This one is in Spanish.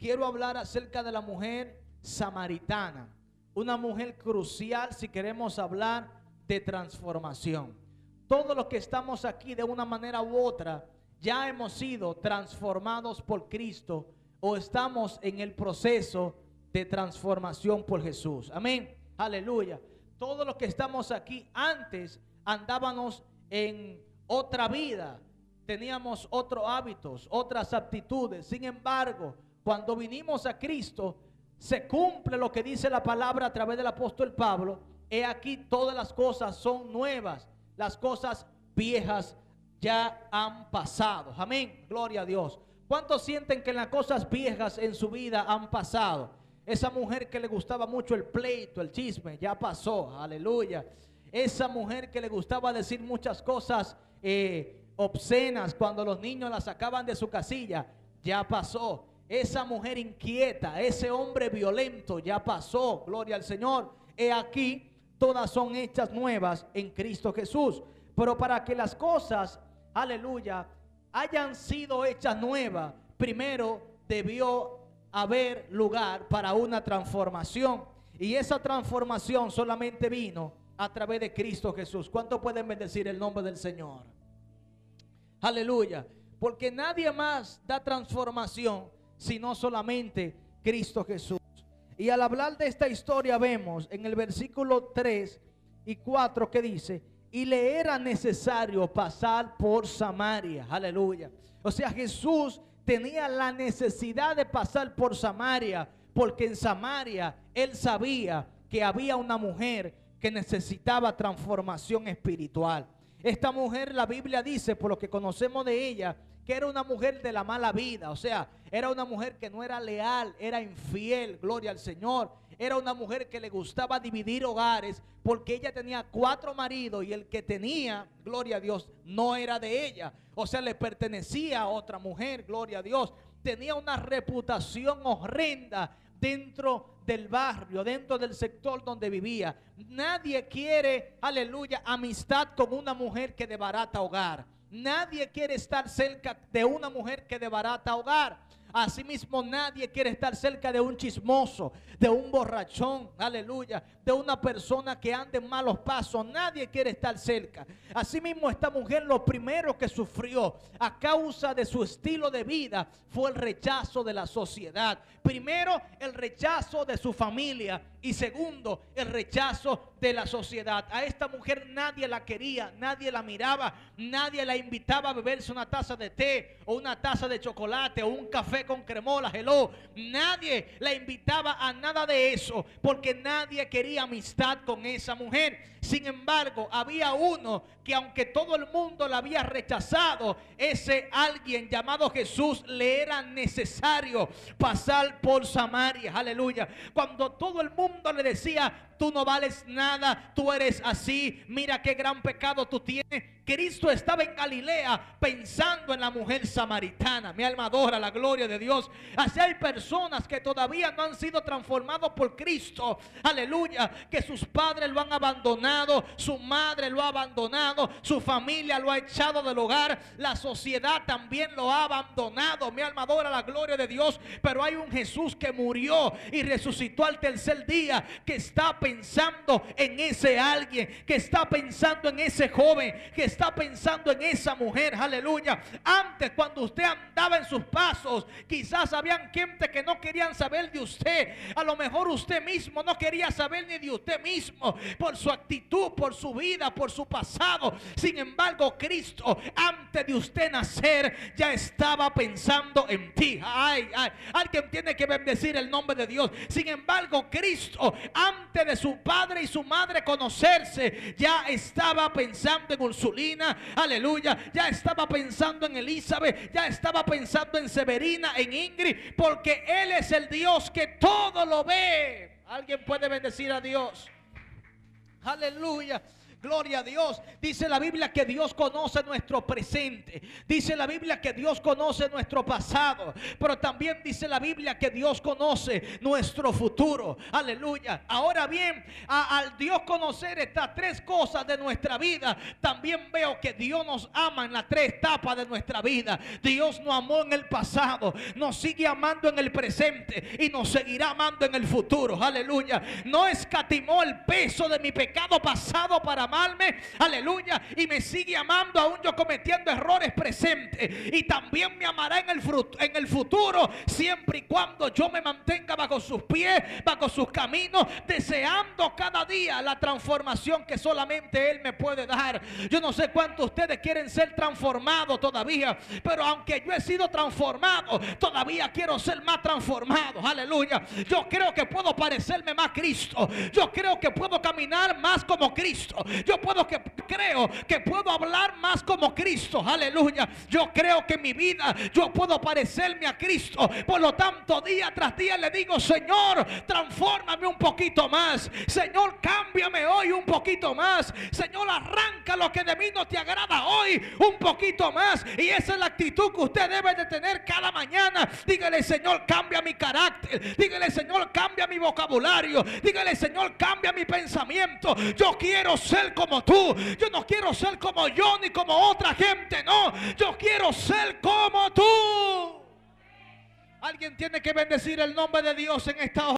quiero hablar acerca de la mujer samaritana. Una mujer crucial si queremos hablar de transformación. Todos los que estamos aquí de una manera u otra ya hemos sido transformados por Cristo o estamos en el proceso de transformación por Jesús. Amén. Aleluya. Todos los que estamos aquí antes andábamos en otra vida, teníamos otros hábitos, otras aptitudes. Sin embargo, cuando vinimos a Cristo, se cumple lo que dice la palabra a través del apóstol Pablo. He aquí todas las cosas son nuevas, las cosas viejas ya han pasado. Amén, gloria a Dios. ¿Cuántos sienten que las cosas viejas en su vida han pasado? Esa mujer que le gustaba mucho el pleito, el chisme, ya pasó, aleluya. Esa mujer que le gustaba decir muchas cosas eh, obscenas cuando los niños la sacaban de su casilla, ya pasó. Esa mujer inquieta, ese hombre violento, ya pasó, gloria al Señor. He aquí, todas son hechas nuevas en Cristo Jesús. Pero para que las cosas, aleluya, hayan sido hechas nuevas, primero debió haber lugar para una transformación. Y esa transformación solamente vino a través de Cristo Jesús. ¿Cuánto pueden bendecir el nombre del Señor? Aleluya. Porque nadie más da transformación sino solamente Cristo Jesús. Y al hablar de esta historia vemos en el versículo 3 y 4 que dice, y le era necesario pasar por Samaria. Aleluya. O sea, Jesús tenía la necesidad de pasar por Samaria, porque en Samaria él sabía que había una mujer que necesitaba transformación espiritual. Esta mujer, la Biblia dice, por lo que conocemos de ella, que era una mujer de la mala vida, o sea, era una mujer que no era leal, era infiel, gloria al Señor. Era una mujer que le gustaba dividir hogares porque ella tenía cuatro maridos y el que tenía, gloria a Dios, no era de ella. O sea, le pertenecía a otra mujer, gloria a Dios. Tenía una reputación horrenda dentro del barrio, dentro del sector donde vivía. Nadie quiere, aleluya, amistad con una mujer que de barata hogar. Nadie quiere estar cerca de una mujer que de barata hogar. Asimismo, nadie quiere estar cerca de un chismoso, de un borrachón, aleluya, de una persona que ande en malos pasos. Nadie quiere estar cerca. Asimismo, esta mujer lo primero que sufrió a causa de su estilo de vida fue el rechazo de la sociedad. Primero, el rechazo de su familia y segundo, el rechazo de la sociedad. A esta mujer nadie la quería, nadie la miraba, nadie la invitaba a beberse una taza de té o una taza de chocolate o un café con cremola, hello. Nadie la invitaba a nada de eso porque nadie quería amistad con esa mujer. Sin embargo, había uno que aunque todo el mundo la había rechazado, ese alguien llamado Jesús le era necesario pasar por Samaria. Aleluya. Cuando todo el mundo le decía, tú no vales nada, tú eres así, mira qué gran pecado tú tienes. Cristo estaba en Galilea pensando en la mujer samaritana. Mi alma adora la gloria de Dios. Así hay personas que todavía no han sido transformados por Cristo. Aleluya. Que sus padres lo han abandonado, su madre lo ha abandonado, su familia lo ha echado del hogar, la sociedad también lo ha abandonado. Mi alma adora la gloria de Dios. Pero hay un Jesús que murió y resucitó al tercer día, que está pensando en ese alguien, que está pensando en ese joven, que está pensando en esa mujer, aleluya. Antes cuando usted andaba en sus pasos, quizás habían gente que no querían saber de usted. A lo mejor usted mismo no quería saber ni de usted mismo por su actitud, por su vida, por su pasado. Sin embargo, Cristo, antes de usted nacer, ya estaba pensando en ti. Ay, ay, alguien tiene que bendecir el nombre de Dios. Sin embargo, Cristo, antes de su padre y su madre conocerse, ya estaba pensando en Aleluya, ya estaba pensando en Elizabeth, ya estaba pensando en Severina, en Ingrid, porque Él es el Dios que todo lo ve. Alguien puede bendecir a Dios. Aleluya. Gloria a Dios. Dice la Biblia que Dios conoce nuestro presente. Dice la Biblia que Dios conoce nuestro pasado. Pero también dice la Biblia que Dios conoce nuestro futuro. Aleluya. Ahora bien, al Dios conocer estas tres cosas de nuestra vida, también veo que Dios nos ama en las tres etapas de nuestra vida. Dios nos amó en el pasado, nos sigue amando en el presente y nos seguirá amando en el futuro. Aleluya. No escatimó el peso de mi pecado pasado para amarme. Aleluya. Y me sigue amando aún yo cometiendo errores presentes. Y también me amará en el, en el futuro siempre y cuando yo me mantenga bajo sus pies, bajo sus caminos, deseando cada día la transformación que solamente Él me puede dar. Yo no sé cuántos ustedes quieren ser transformados todavía, pero aunque yo he sido transformado, todavía quiero ser más transformado. Aleluya. Yo creo que puedo parecerme más Cristo. Yo creo que puedo caminar más como Cristo. Yo puedo que creo que puedo hablar más como Cristo. Aleluya. Yo creo que mi vida yo puedo parecerme a Cristo. Por lo tanto, día tras día le digo, Señor, transfórmame un poquito más. Señor, cámbiame hoy un poquito más. Señor, arranca lo que de mí no te agrada hoy un poquito más. Y esa es la actitud que usted debe de tener cada mañana. Dígale, Señor, cambia mi carácter. Dígale, Señor, cambia mi vocabulario. Dígale, Señor, cambia mi pensamiento. Yo quiero como tú. Yo no quiero ser como yo ni como otra gente. No, yo quiero ser como tú. Alguien tiene que bendecir el nombre de Dios en esta hora.